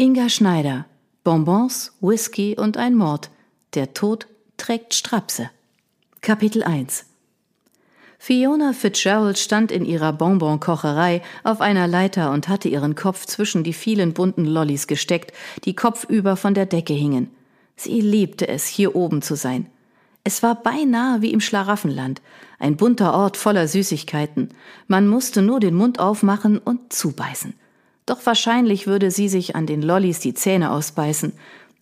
Inga Schneider. Bonbons, Whisky und ein Mord. Der Tod trägt Strapse. Kapitel 1 Fiona Fitzgerald stand in ihrer Bonbonkocherei auf einer Leiter und hatte ihren Kopf zwischen die vielen bunten Lollis gesteckt, die kopfüber von der Decke hingen. Sie liebte es, hier oben zu sein. Es war beinahe wie im Schlaraffenland, ein bunter Ort voller Süßigkeiten. Man musste nur den Mund aufmachen und zubeißen. Doch wahrscheinlich würde sie sich an den Lollis die Zähne ausbeißen.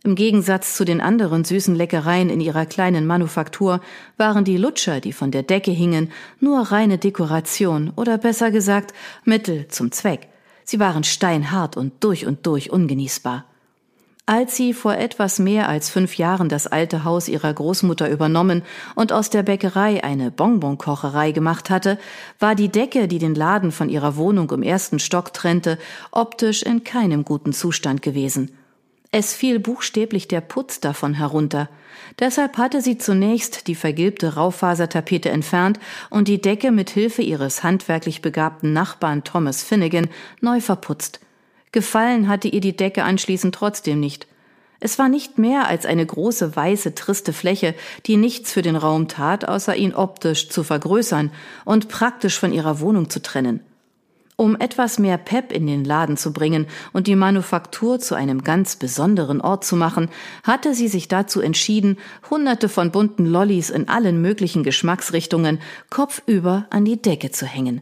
Im Gegensatz zu den anderen süßen Leckereien in ihrer kleinen Manufaktur waren die Lutscher, die von der Decke hingen, nur reine Dekoration oder besser gesagt Mittel zum Zweck. Sie waren steinhart und durch und durch ungenießbar. Als sie vor etwas mehr als fünf Jahren das alte Haus ihrer Großmutter übernommen und aus der Bäckerei eine Bonbonkocherei gemacht hatte, war die Decke, die den Laden von ihrer Wohnung im ersten Stock trennte, optisch in keinem guten Zustand gewesen. Es fiel buchstäblich der Putz davon herunter. Deshalb hatte sie zunächst die vergilbte Raufasertapete entfernt und die Decke mit Hilfe ihres handwerklich begabten Nachbarn Thomas Finnegan neu verputzt. Gefallen hatte ihr die Decke anschließend trotzdem nicht. Es war nicht mehr als eine große weiße triste Fläche, die nichts für den Raum tat, außer ihn optisch zu vergrößern und praktisch von ihrer Wohnung zu trennen. Um etwas mehr Pep in den Laden zu bringen und die Manufaktur zu einem ganz besonderen Ort zu machen, hatte sie sich dazu entschieden, hunderte von bunten Lollis in allen möglichen Geschmacksrichtungen kopfüber an die Decke zu hängen.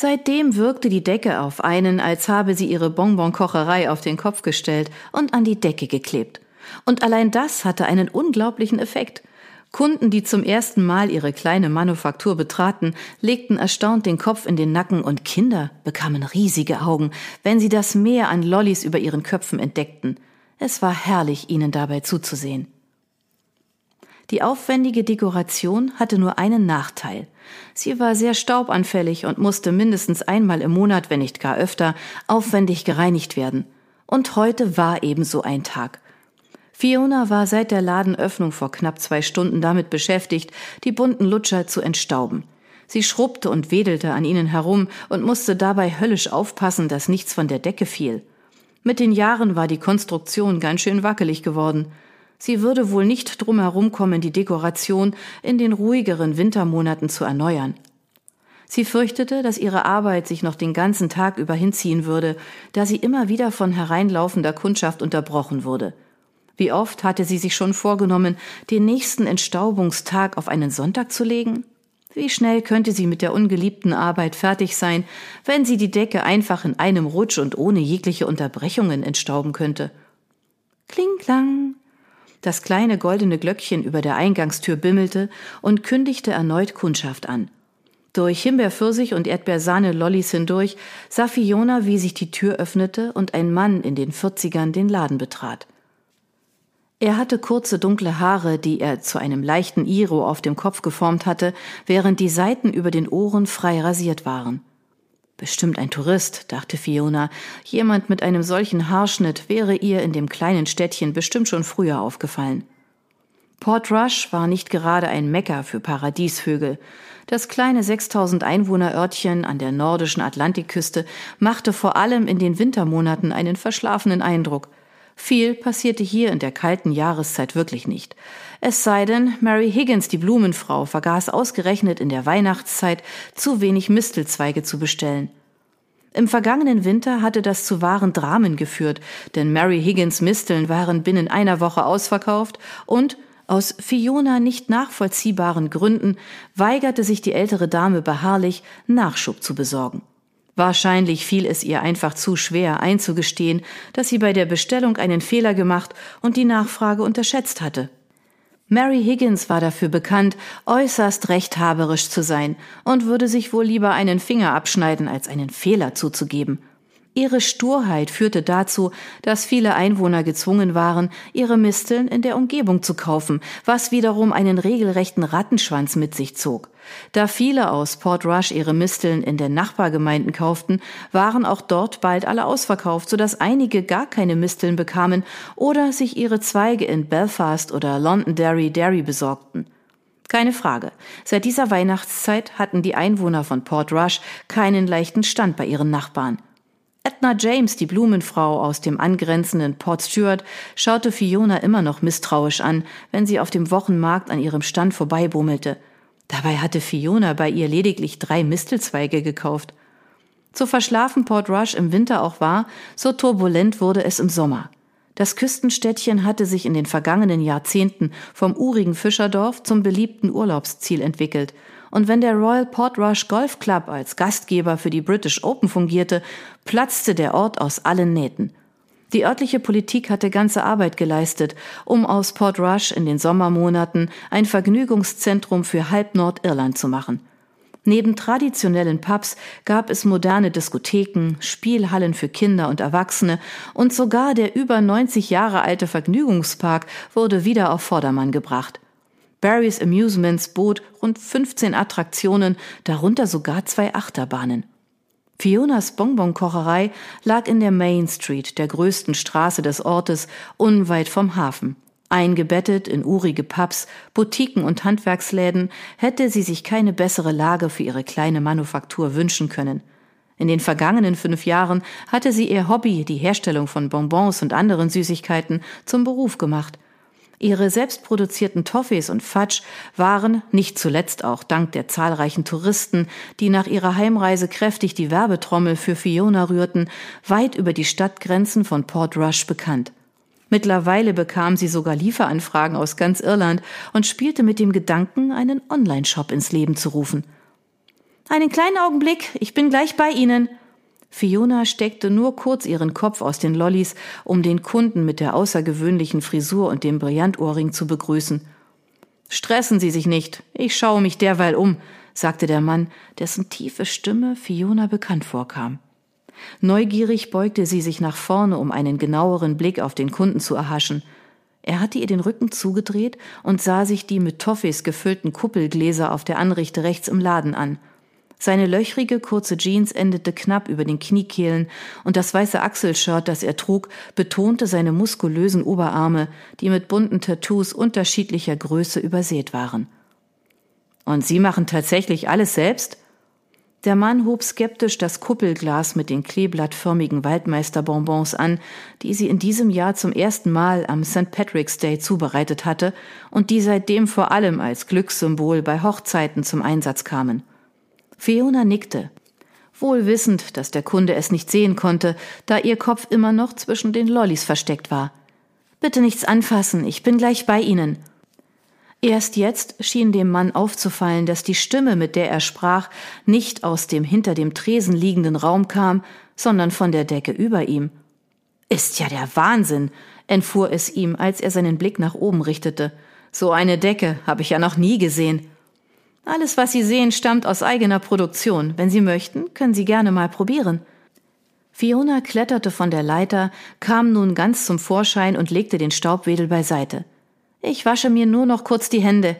Seitdem wirkte die Decke auf einen, als habe sie ihre Bonbonkocherei auf den Kopf gestellt und an die Decke geklebt. Und allein das hatte einen unglaublichen Effekt. Kunden, die zum ersten Mal ihre kleine Manufaktur betraten, legten erstaunt den Kopf in den Nacken und Kinder bekamen riesige Augen, wenn sie das Meer an Lollis über ihren Köpfen entdeckten. Es war herrlich, ihnen dabei zuzusehen. Die aufwendige Dekoration hatte nur einen Nachteil. Sie war sehr staubanfällig und musste mindestens einmal im Monat, wenn nicht gar öfter, aufwendig gereinigt werden. Und heute war ebenso ein Tag. Fiona war seit der Ladenöffnung vor knapp zwei Stunden damit beschäftigt, die bunten Lutscher zu entstauben. Sie schrubbte und wedelte an ihnen herum und musste dabei höllisch aufpassen, dass nichts von der Decke fiel. Mit den Jahren war die Konstruktion ganz schön wackelig geworden. Sie würde wohl nicht drum herumkommen, die Dekoration in den ruhigeren Wintermonaten zu erneuern. Sie fürchtete, dass ihre Arbeit sich noch den ganzen Tag über hinziehen würde, da sie immer wieder von hereinlaufender Kundschaft unterbrochen wurde. Wie oft hatte sie sich schon vorgenommen, den nächsten Entstaubungstag auf einen Sonntag zu legen? Wie schnell könnte sie mit der ungeliebten Arbeit fertig sein, wenn sie die Decke einfach in einem Rutsch und ohne jegliche Unterbrechungen entstauben könnte? Kling klang, das kleine goldene Glöckchen über der Eingangstür bimmelte und kündigte erneut Kundschaft an. Durch Himbeerpfirsich und Erdbeersahne-Lollis hindurch sah Fiona, wie sich die Tür öffnete und ein Mann in den Vierzigern den Laden betrat. Er hatte kurze dunkle Haare, die er zu einem leichten Iro auf dem Kopf geformt hatte, während die Seiten über den Ohren frei rasiert waren. Bestimmt ein Tourist, dachte Fiona. Jemand mit einem solchen Haarschnitt wäre ihr in dem kleinen Städtchen bestimmt schon früher aufgefallen. Port Rush war nicht gerade ein Mekka für Paradiesvögel. Das kleine 6000 Einwohner Örtchen an der nordischen Atlantikküste machte vor allem in den Wintermonaten einen verschlafenen Eindruck. Viel passierte hier in der kalten Jahreszeit wirklich nicht. Es sei denn, Mary Higgins, die Blumenfrau, vergaß ausgerechnet in der Weihnachtszeit zu wenig Mistelzweige zu bestellen. Im vergangenen Winter hatte das zu wahren Dramen geführt, denn Mary Higgins Misteln waren binnen einer Woche ausverkauft und aus Fiona nicht nachvollziehbaren Gründen weigerte sich die ältere Dame beharrlich, Nachschub zu besorgen. Wahrscheinlich fiel es ihr einfach zu schwer einzugestehen, dass sie bei der Bestellung einen Fehler gemacht und die Nachfrage unterschätzt hatte. Mary Higgins war dafür bekannt, äußerst rechthaberisch zu sein und würde sich wohl lieber einen Finger abschneiden, als einen Fehler zuzugeben. Ihre Sturheit führte dazu, dass viele Einwohner gezwungen waren, ihre Misteln in der Umgebung zu kaufen, was wiederum einen regelrechten Rattenschwanz mit sich zog. Da viele aus Port Rush ihre Misteln in den Nachbargemeinden kauften, waren auch dort bald alle ausverkauft, sodass einige gar keine Misteln bekamen oder sich ihre Zweige in Belfast oder Londonderry Derry besorgten. Keine Frage. Seit dieser Weihnachtszeit hatten die Einwohner von Port Rush keinen leichten Stand bei ihren Nachbarn. Edna James, die Blumenfrau aus dem angrenzenden Port Stewart, schaute Fiona immer noch misstrauisch an, wenn sie auf dem Wochenmarkt an ihrem Stand vorbeibummelte. Dabei hatte Fiona bei ihr lediglich drei Mistelzweige gekauft. So verschlafen Port Rush im Winter auch war, so turbulent wurde es im Sommer. Das Küstenstädtchen hatte sich in den vergangenen Jahrzehnten vom urigen Fischerdorf zum beliebten Urlaubsziel entwickelt. Und wenn der Royal Portrush Golf Club als Gastgeber für die British Open fungierte, platzte der Ort aus allen Nähten. Die örtliche Politik hatte ganze Arbeit geleistet, um aus Portrush in den Sommermonaten ein Vergnügungszentrum für halb Nordirland zu machen. Neben traditionellen Pubs gab es moderne Diskotheken, Spielhallen für Kinder und Erwachsene und sogar der über 90 Jahre alte Vergnügungspark wurde wieder auf Vordermann gebracht. Barry's Amusements bot rund 15 Attraktionen, darunter sogar zwei Achterbahnen. Fionas Bonbonkocherei lag in der Main Street, der größten Straße des Ortes, unweit vom Hafen. Eingebettet in urige Pubs, Boutiquen und Handwerksläden hätte sie sich keine bessere Lage für ihre kleine Manufaktur wünschen können. In den vergangenen fünf Jahren hatte sie ihr Hobby, die Herstellung von Bonbons und anderen Süßigkeiten, zum Beruf gemacht. Ihre selbstproduzierten Toffees und Fudge waren, nicht zuletzt auch dank der zahlreichen Touristen, die nach ihrer Heimreise kräftig die Werbetrommel für Fiona rührten, weit über die Stadtgrenzen von Port Rush bekannt. Mittlerweile bekam sie sogar Lieferanfragen aus ganz Irland und spielte mit dem Gedanken, einen Online-Shop ins Leben zu rufen. Einen kleinen Augenblick, ich bin gleich bei Ihnen. Fiona steckte nur kurz ihren Kopf aus den Lollis, um den Kunden mit der außergewöhnlichen Frisur und dem Brillantohrring zu begrüßen. Stressen Sie sich nicht, ich schaue mich derweil um, sagte der Mann, dessen tiefe Stimme Fiona bekannt vorkam. Neugierig beugte sie sich nach vorne, um einen genaueren Blick auf den Kunden zu erhaschen. Er hatte ihr den Rücken zugedreht und sah sich die mit Toffees gefüllten Kuppelgläser auf der Anrichte rechts im Laden an. Seine löchrige, kurze Jeans endete knapp über den Kniekehlen und das weiße Achselshirt, das er trug, betonte seine muskulösen Oberarme, die mit bunten Tattoos unterschiedlicher Größe übersät waren. Und Sie machen tatsächlich alles selbst? Der Mann hob skeptisch das Kuppelglas mit den kleeblattförmigen Waldmeisterbonbons an, die sie in diesem Jahr zum ersten Mal am St. Patrick's Day zubereitet hatte und die seitdem vor allem als Glückssymbol bei Hochzeiten zum Einsatz kamen. Fiona nickte, wohl wissend, dass der Kunde es nicht sehen konnte, da ihr Kopf immer noch zwischen den Lollis versteckt war. Bitte nichts anfassen, ich bin gleich bei Ihnen. Erst jetzt schien dem Mann aufzufallen, dass die Stimme, mit der er sprach, nicht aus dem hinter dem Tresen liegenden Raum kam, sondern von der Decke über ihm. Ist ja der Wahnsinn, entfuhr es ihm, als er seinen Blick nach oben richtete. So eine Decke habe ich ja noch nie gesehen. Alles, was Sie sehen, stammt aus eigener Produktion. Wenn Sie möchten, können Sie gerne mal probieren. Fiona kletterte von der Leiter, kam nun ganz zum Vorschein und legte den Staubwedel beiseite. Ich wasche mir nur noch kurz die Hände.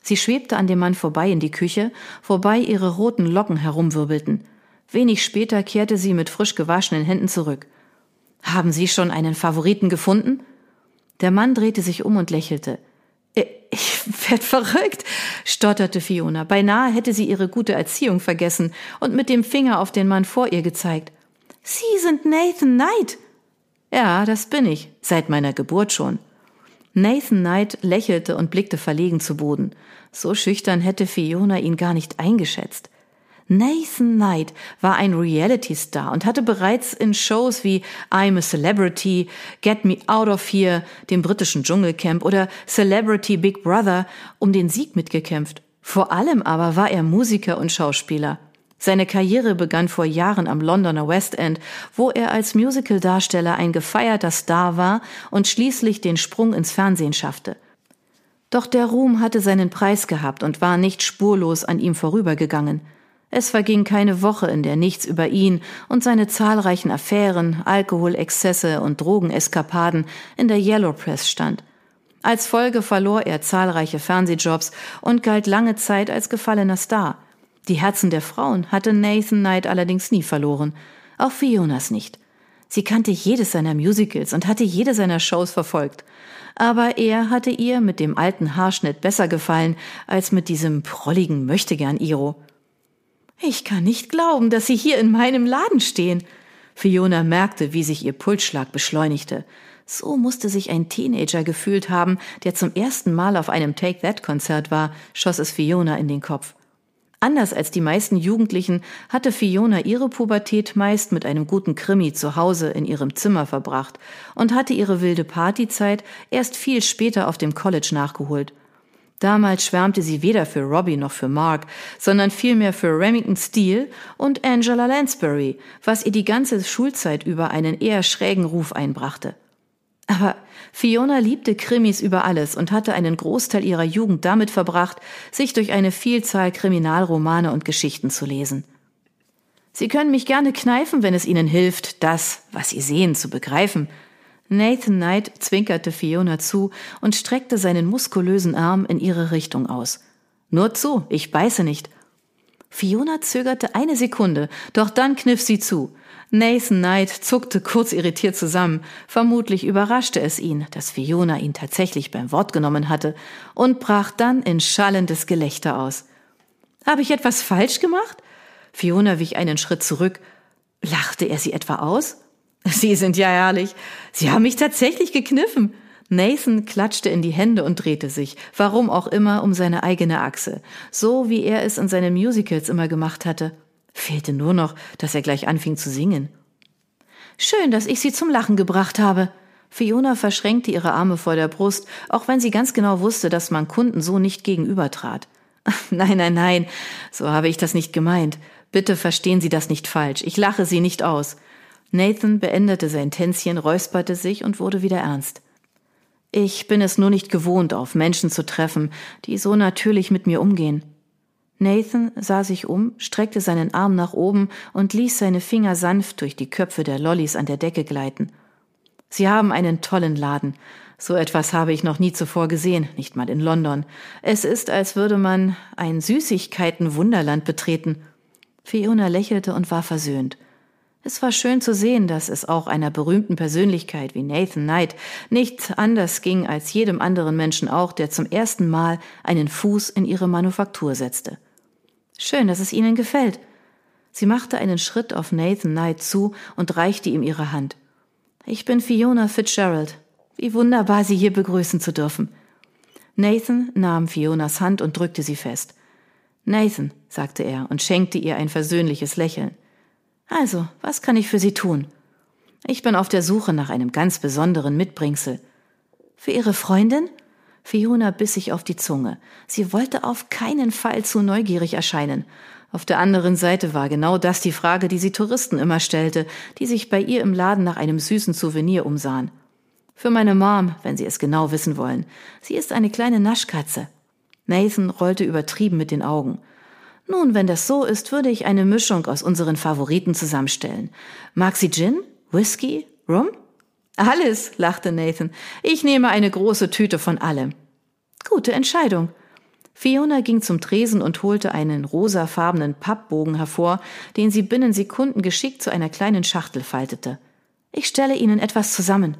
Sie schwebte an dem Mann vorbei in die Küche, wobei ihre roten Locken herumwirbelten. Wenig später kehrte sie mit frisch gewaschenen Händen zurück. Haben Sie schon einen Favoriten gefunden? Der Mann drehte sich um und lächelte. Ich werd verrückt, stotterte Fiona. Beinahe hätte sie ihre gute Erziehung vergessen und mit dem Finger auf den Mann vor ihr gezeigt. Sie sind Nathan Knight. Ja, das bin ich, seit meiner Geburt schon. Nathan Knight lächelte und blickte verlegen zu Boden. So schüchtern hätte Fiona ihn gar nicht eingeschätzt. Nathan Knight war ein Reality-Star und hatte bereits in Shows wie I'm a Celebrity, Get Me Out of Here, dem britischen Dschungelcamp oder Celebrity Big Brother um den Sieg mitgekämpft. Vor allem aber war er Musiker und Schauspieler. Seine Karriere begann vor Jahren am Londoner West End, wo er als Musicaldarsteller ein gefeierter Star war und schließlich den Sprung ins Fernsehen schaffte. Doch der Ruhm hatte seinen Preis gehabt und war nicht spurlos an ihm vorübergegangen. Es verging keine Woche, in der nichts über ihn und seine zahlreichen Affären, Alkoholexzesse und Drogeneskapaden in der Yellow Press stand. Als Folge verlor er zahlreiche Fernsehjobs und galt lange Zeit als gefallener Star. Die Herzen der Frauen hatte Nathan Knight allerdings nie verloren, auch Fionas nicht. Sie kannte jedes seiner Musicals und hatte jede seiner Shows verfolgt. Aber er hatte ihr mit dem alten Haarschnitt besser gefallen als mit diesem prolligen Möchtegern-Iro. Ich kann nicht glauben, dass Sie hier in meinem Laden stehen. Fiona merkte, wie sich ihr Pulsschlag beschleunigte. So musste sich ein Teenager gefühlt haben, der zum ersten Mal auf einem Take That Konzert war, schoss es Fiona in den Kopf. Anders als die meisten Jugendlichen hatte Fiona ihre Pubertät meist mit einem guten Krimi zu Hause in ihrem Zimmer verbracht und hatte ihre wilde Partyzeit erst viel später auf dem College nachgeholt. Damals schwärmte sie weder für Robbie noch für Mark, sondern vielmehr für Remington Steele und Angela Lansbury, was ihr die ganze Schulzeit über einen eher schrägen Ruf einbrachte. Aber Fiona liebte Krimis über alles und hatte einen Großteil ihrer Jugend damit verbracht, sich durch eine Vielzahl Kriminalromane und Geschichten zu lesen. Sie können mich gerne kneifen, wenn es Ihnen hilft, das, was Sie sehen, zu begreifen. Nathan Knight zwinkerte Fiona zu und streckte seinen muskulösen Arm in ihre Richtung aus. Nur zu, ich beiße nicht. Fiona zögerte eine Sekunde, doch dann kniff sie zu. Nathan Knight zuckte kurz irritiert zusammen. Vermutlich überraschte es ihn, dass Fiona ihn tatsächlich beim Wort genommen hatte und brach dann in schallendes Gelächter aus. Habe ich etwas falsch gemacht? Fiona wich einen Schritt zurück. Lachte er sie etwa aus? Sie sind ja herrlich. Sie haben mich tatsächlich gekniffen. Nathan klatschte in die Hände und drehte sich, warum auch immer, um seine eigene Achse, so wie er es in seinen Musicals immer gemacht hatte. Fehlte nur noch, dass er gleich anfing zu singen. Schön, dass ich Sie zum Lachen gebracht habe. Fiona verschränkte ihre Arme vor der Brust, auch wenn sie ganz genau wusste, dass man Kunden so nicht gegenübertrat. Nein, nein, nein, so habe ich das nicht gemeint. Bitte verstehen Sie das nicht falsch. Ich lache Sie nicht aus. Nathan beendete sein Tänzchen, räusperte sich und wurde wieder ernst. Ich bin es nur nicht gewohnt, auf Menschen zu treffen, die so natürlich mit mir umgehen. Nathan sah sich um, streckte seinen Arm nach oben und ließ seine Finger sanft durch die Köpfe der Lollis an der Decke gleiten. Sie haben einen tollen Laden. So etwas habe ich noch nie zuvor gesehen, nicht mal in London. Es ist, als würde man ein Süßigkeiten-Wunderland betreten. Fiona lächelte und war versöhnt. Es war schön zu sehen, dass es auch einer berühmten Persönlichkeit wie Nathan Knight nicht anders ging als jedem anderen Menschen auch, der zum ersten Mal einen Fuß in ihre Manufaktur setzte. Schön, dass es Ihnen gefällt. Sie machte einen Schritt auf Nathan Knight zu und reichte ihm ihre Hand. Ich bin Fiona Fitzgerald. Wie wunderbar, Sie hier begrüßen zu dürfen. Nathan nahm Fionas Hand und drückte sie fest. Nathan, sagte er und schenkte ihr ein versöhnliches Lächeln. Also, was kann ich für Sie tun? Ich bin auf der Suche nach einem ganz besonderen Mitbringsel. Für Ihre Freundin? Fiona biss sich auf die Zunge. Sie wollte auf keinen Fall zu neugierig erscheinen. Auf der anderen Seite war genau das die Frage, die sie Touristen immer stellte, die sich bei ihr im Laden nach einem süßen Souvenir umsahen. Für meine Mom, wenn Sie es genau wissen wollen. Sie ist eine kleine Naschkatze. Nathan rollte übertrieben mit den Augen. Nun, wenn das so ist, würde ich eine Mischung aus unseren Favoriten zusammenstellen. Mag sie Gin? Whisky? Rum? Alles, lachte Nathan. Ich nehme eine große Tüte von allem. Gute Entscheidung. Fiona ging zum Tresen und holte einen rosafarbenen Pappbogen hervor, den sie binnen Sekunden geschickt zu einer kleinen Schachtel faltete. Ich stelle Ihnen etwas zusammen.